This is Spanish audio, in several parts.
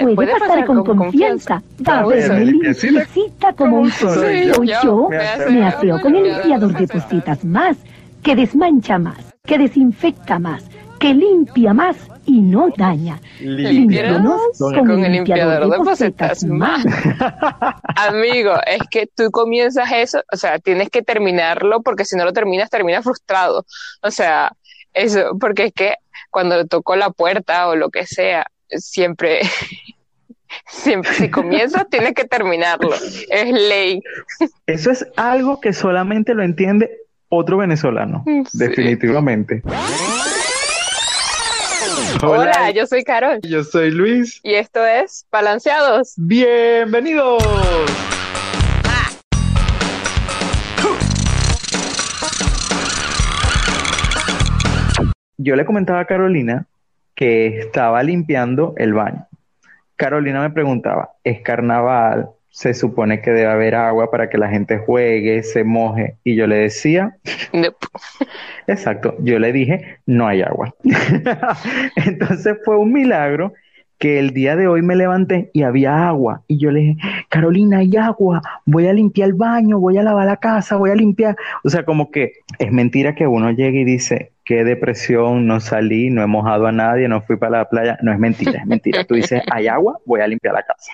Puede, pasar, con, confianza. Va a verme limpiecita como un sol. Soy yo. Me aseo con el limpiador de pocitas más, que desmancha más, que desinfecta más, que limpia más y no daña. Límpianos con, el limpiador de pocitas más. Amigo, es que tú comienzas eso, o sea, tienes que terminarlo porque si no lo terminas, terminas frustrado. O sea, eso, porque es que cuando tocó la puerta o lo que sea, siempre, siempre si comienzas tienes que terminarlo, es ley. Eso es algo que solamente lo entiende otro venezolano, definitivamente. Hola. yo soy Carol. Yo soy Luis. Y esto es Balanceados. Bienvenidos. Yo le comentaba a Carolina que estaba limpiando el baño. Carolina me preguntaba, ¿es carnaval? Se supone que debe haber agua para que la gente juegue, se moje. Y yo le decía, exacto, yo le dije, no hay agua. Entonces fue un milagro que el día de hoy me levanté y había agua. Y yo le dije, Carolina, hay agua, voy a limpiar el baño, voy a lavar la casa, voy a limpiar. O sea, como que es mentira que uno llegue y dice, qué depresión, no salí, no he mojado a nadie, no fui para la playa. No es mentira, es mentira. Tú dices, hay agua, voy a limpiar la casa.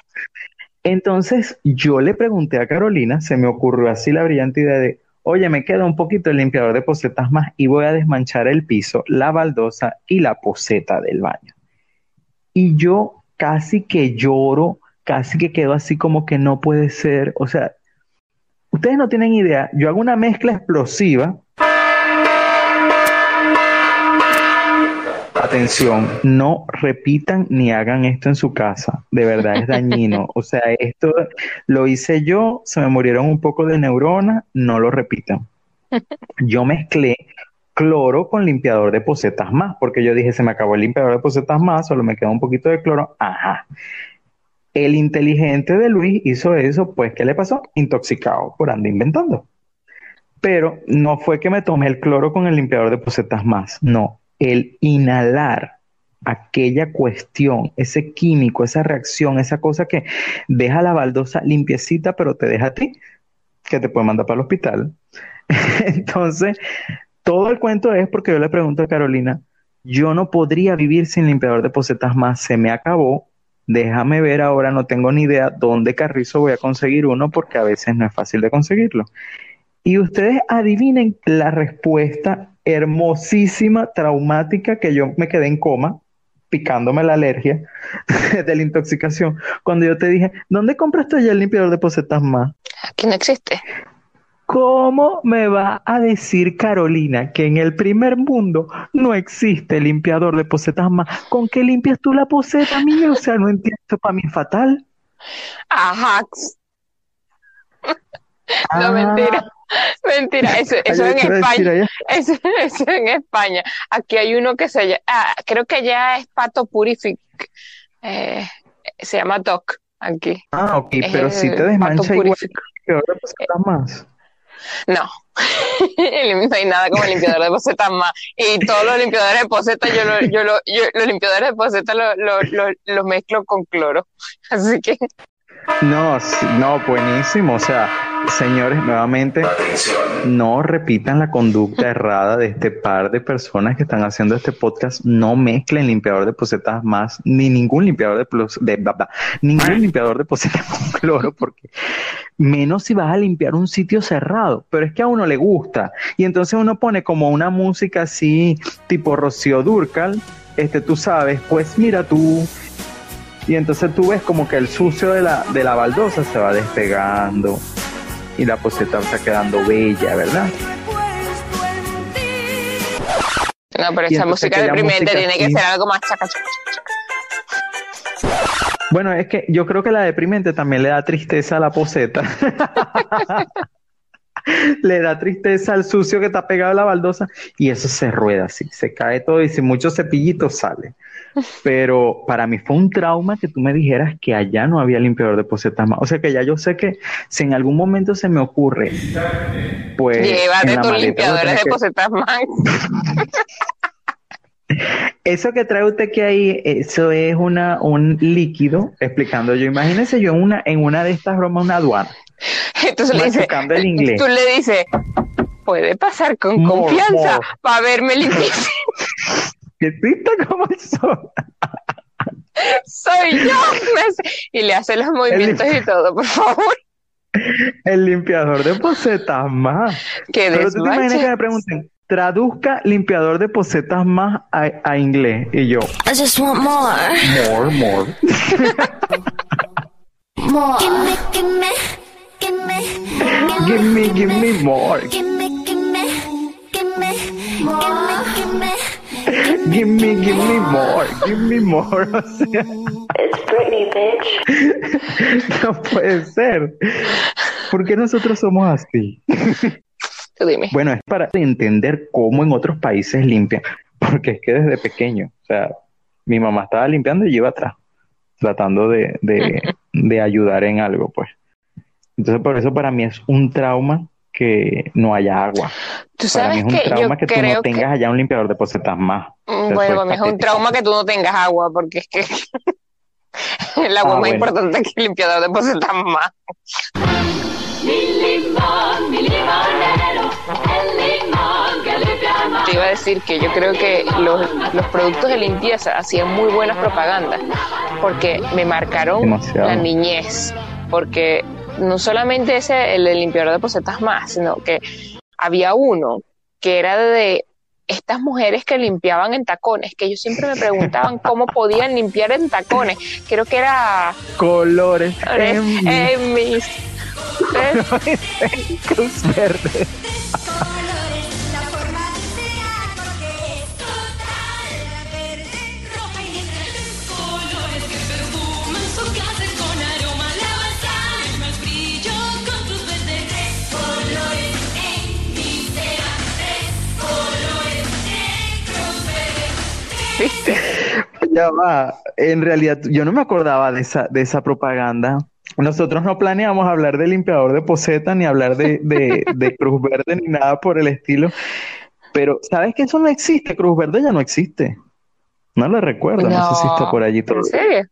Entonces yo le pregunté a Carolina, se me ocurrió así la brillante idea de, oye, me queda un poquito el limpiador de posetas más y voy a desmanchar el piso, la baldosa y la poseta del baño. Y yo casi que lloro, casi que quedo así como que no puede ser. O sea, ustedes no tienen idea, yo hago una mezcla explosiva Atención, no repitan ni hagan esto en su casa. De verdad es dañino. O sea, esto lo hice yo, se me murieron un poco de neuronas, no lo repitan. Yo mezclé cloro con limpiador de pocetas más, porque yo dije, se me acabó el limpiador de pocetas más, solo me queda un poquito de cloro. Ajá. El inteligente de Luis hizo eso, pues, ¿qué le pasó? Intoxicado por andar inventando. Pero no fue que me tomé el cloro con el limpiador de pocetas más, no el inhalar aquella cuestión, ese químico, esa reacción, esa cosa que deja la baldosa limpiecita, pero te deja a ti, que te puede mandar para el hospital. Entonces, todo el cuento es porque yo le pregunto a Carolina, yo no podría vivir sin limpiador de posetas más, se me acabó, déjame ver ahora, no tengo ni idea dónde carrizo voy a conseguir uno porque a veces no es fácil de conseguirlo. Y ustedes adivinen la respuesta hermosísima, traumática, que yo me quedé en coma, picándome la alergia de la intoxicación, cuando yo te dije, ¿dónde compraste ya el limpiador de posetas más? Aquí no existe. ¿Cómo me va a decir Carolina que en el primer mundo no existe limpiador de posetas más? ¿Con qué limpias tú la poseta mía? O sea, no entiendo, para mí es fatal. Ajá. no, ah. mentira. Mentira, eso, eso en España. Eso, en España. Aquí hay uno que se llama, ah, creo que ya es Pato Purific. Eh, se llama Doc aquí. Ah, ok, pero si te desmancha igual, peor más. No, no hay nada como limpiador de posetas más. Y todos los limpiadores de posetas, yo, lo, yo, lo, yo los limpiadores de posetas los lo, lo, mezclo con cloro. Así que. No, no, buenísimo. O sea, Señores, nuevamente, no repitan la conducta errada de este par de personas que están haciendo este podcast. No mezclen limpiador de posetas más, ni ningún limpiador de, de ningún limpiador de posetas con cloro, porque menos si vas a limpiar un sitio cerrado. Pero es que a uno le gusta. Y entonces uno pone como una música así, tipo Rocío Durcal. Este, tú sabes, pues mira tú, y entonces tú ves como que el sucio de la, de la baldosa se va despegando y la poseta está quedando bella, ¿verdad? No, pero esa música deprimente tiene que ser algo más chaca, Bueno, es que yo creo que la deprimente también le da tristeza a la poseta. le da tristeza al sucio que está pegado a la baldosa y eso se rueda así, se cae todo y sin muchos cepillitos sale. Pero para mí fue un trauma que tú me dijeras que allá no había limpiador de posetas más. O sea que ya yo sé que si en algún momento se me ocurre, pues. Llévate tus limpiadores de posetas más. Eso que trae usted que ahí, eso es una, un líquido, explicando yo. Imagínese yo en una, en una de estas bromas, una aduana. Entonces le dice, el inglés. tú le dices, puede pasar con confianza para verme limpio. ¿Qué pista como el sol? Soy yo. Y le hace los movimientos y todo, por favor. El limpiador de posetas más. Pero tú te imaginas que me pregunten, traduzca limpiador de posetas más a, inglés. Y yo. I just want more. More, more. more. Give me, give me, give me, give me, give me more. Give me, give me, give me, give me, give me, give me more, give me more. O sea, It's Britney, bitch. No puede ser. ¿Por qué nosotros somos así? Bueno, es para entender cómo en otros países limpian, porque es que desde pequeño, o sea, mi mamá estaba limpiando y yo iba atrás, tratando de, de, ayudar en algo, pues. Entonces, por eso para mí es un trauma que no haya agua. ¿Tú sabes para mí es un trauma que tú no tengas allá un limpiador de posetas más. Mm, bueno, para mí es un trauma que tú no tengas agua, porque es que el agua es ah, más importante que el limpiador de posetas más. Te iba a decir que yo creo que los, productos de limpieza hacían muy buenas propagandas porque me marcaron la niñez. Porque no solamente ese, el, limpiador de posetas más, sino que había uno que era de estas mujeres que limpiaban en tacones, que ellos siempre me preguntaban cómo podían limpiar en tacones. Creo que era... Colores. En mis Cruz verde. Ya va, en realidad yo no me acordaba de esa, de esa propaganda. Nosotros no planeamos hablar de limpiador de poseta, ni hablar de, de, Cruz Verde, ni nada por el estilo. Pero, ¿sabes que eso no existe? Cruz Verde ya no existe. No lo recuerdo, no, sé si está por allí todo. ¿En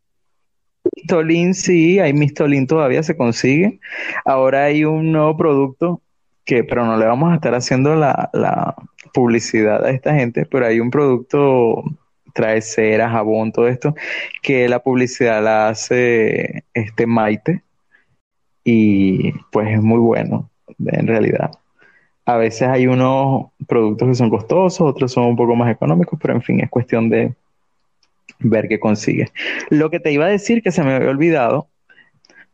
Mistolín sí, hay Mistolín todavía se consigue. Ahora hay un nuevo producto que, pero no le vamos a estar haciendo la, la publicidad a esta gente, pero hay un producto trae cera, jabón, todo esto, que la publicidad la hace este Maite y pues es muy bueno en realidad. A veces hay unos productos que son costosos, otros son un poco más económicos, pero en fin, es cuestión de ver qué consigue. Lo que te iba a decir que se me había olvidado,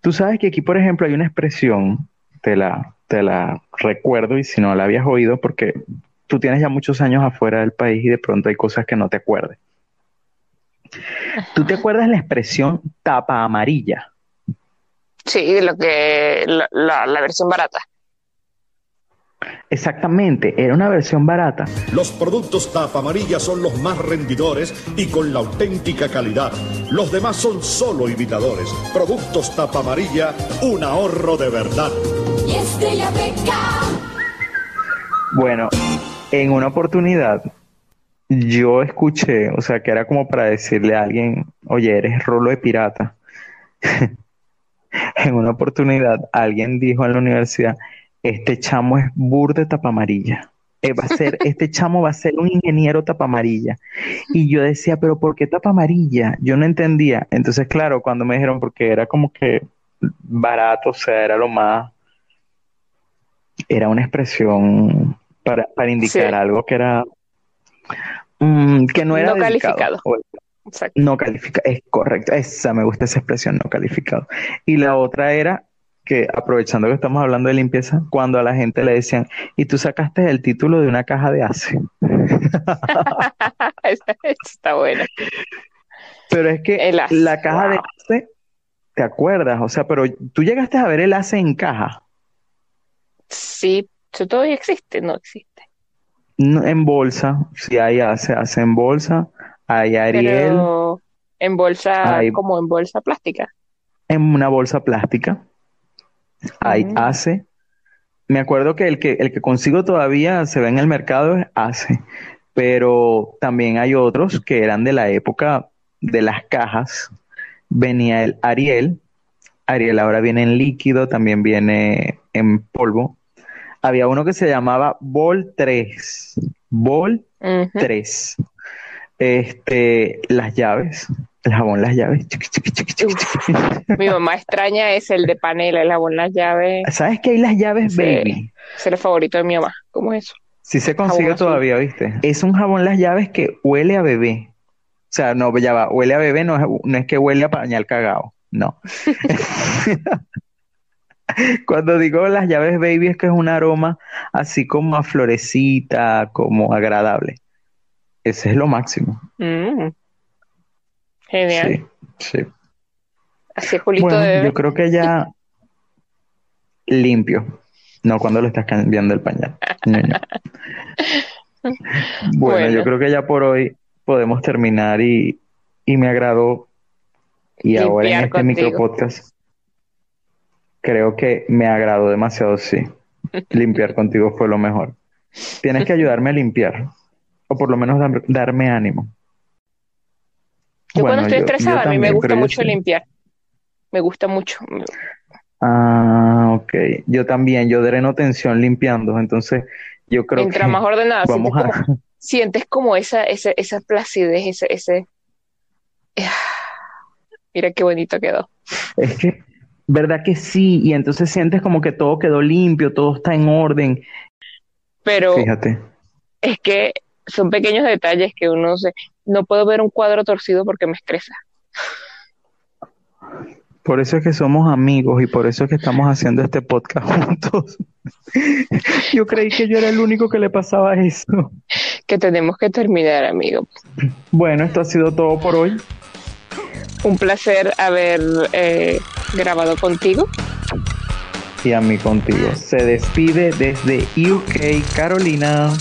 tú sabes que aquí, por ejemplo, hay una expresión, te la, te la recuerdo y si no la habías oído, porque tú tienes ya muchos años afuera del país y de pronto hay cosas que no te acuerdes. ¿Tú te acuerdas la expresión tapa amarilla? Sí, lo que la, la, versión barata. Exactamente, era una versión barata. Los productos tapa amarilla son los más rendidores y con la auténtica calidad. Los demás son solo imitadores. Productos tapa amarilla, un ahorro de verdad. Y Estrella Bueno, en una oportunidad yo escuché, o sea, que era como para decirle a alguien, oye, eres rolo de pirata. en una oportunidad, alguien dijo en la universidad, este chamo es burde tapa amarilla. Eh, va a ser, este chamo va a ser un ingeniero tapa amarilla. Y yo decía, pero ¿por qué tapa amarilla? Yo no entendía. Entonces, claro, cuando me dijeron, porque era como que barato, o sea, era lo más, era una expresión para, para indicar algo que era mm, que no era no calificado. No calificado, es correcto, esa me gusta esa expresión, no calificado. Y la otra era que aprovechando que estamos hablando de limpieza, cuando a la gente le decían, y tú sacaste el título de una caja de ACE. Está bueno. Pero es que la caja de ACE, ¿te acuerdas? O sea, pero tú llegaste a ver el ACE en caja. Sí, eso todavía existe, no existe. En bolsa, si hay, se hace en bolsa, hay Ariel. en bolsa, como en bolsa plástica. En una bolsa plástica. Hay ACE. Me acuerdo que el que el que consigo todavía se ve en el mercado es ACE. pero también hay otros que eran de la época de las cajas. Venía el Ariel, Ariel ahora viene en líquido, también viene en polvo. Había uno que se llamaba Bol 3. Bol 3. Este, las llaves, el jabón las llaves. Mi mamá extraña es el de panela, el jabón las llaves. ¿Sabes que hay las llaves baby? Es el favorito de mi mamá. ¿Cómo es eso? Sí se consigue todavía, ¿viste? Es un jabón las llaves que huele a bebé. O sea, no, ya va, huele a bebé, no es, no es que huele a pañal cagado, no. Cuando digo las llaves baby es que es un aroma así como a florecita, como agradable. Ese es lo máximo. Mm. Genial. Sí, sí. Así Julito bueno, Yo creo que ya limpio. No cuando lo estás cambiando el pañal. bueno, yo creo que ya por hoy podemos terminar y, me agradó. Y ahora en este micro podcast creo que me agradó demasiado, sí. Limpiar contigo fue lo mejor. Tienes que ayudarme a limpiar o por lo menos darme ánimo. Yo cuando estoy estresada, a mí me gusta mucho limpiar. Me gusta mucho. Ah, ok. Yo también, yo dreno tensión limpiando, entonces yo creo Mientras más ordenada, vamos sientes, a... como, sientes como esa, esa, esa placidez, ese, ese... Mira qué bonito quedó. Es que, ¿verdad que sí? Y entonces sientes como que todo quedó limpio, todo está en orden. Pero... Fíjate. Es que son pequeños detalles que uno se, no puedo ver un cuadro torcido porque me estresa. Por eso es que somos amigos y por eso es que estamos haciendo este podcast juntos. yo creí que yo era el único que le pasaba eso. Que tenemos que terminar, amigo. Bueno, esto ha sido todo por hoy. Un placer haber eh, grabado contigo. Y a mí contigo. Se despide desde UK, Carolina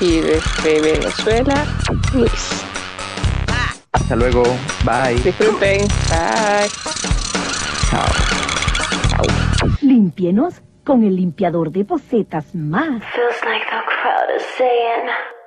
y desde Venezuela, Luis. Hasta luego. Bye. Disfruten. Bye. Chao. Chao. Límpienos con el limpiador de bocetas más. Feels like the crowd is saying.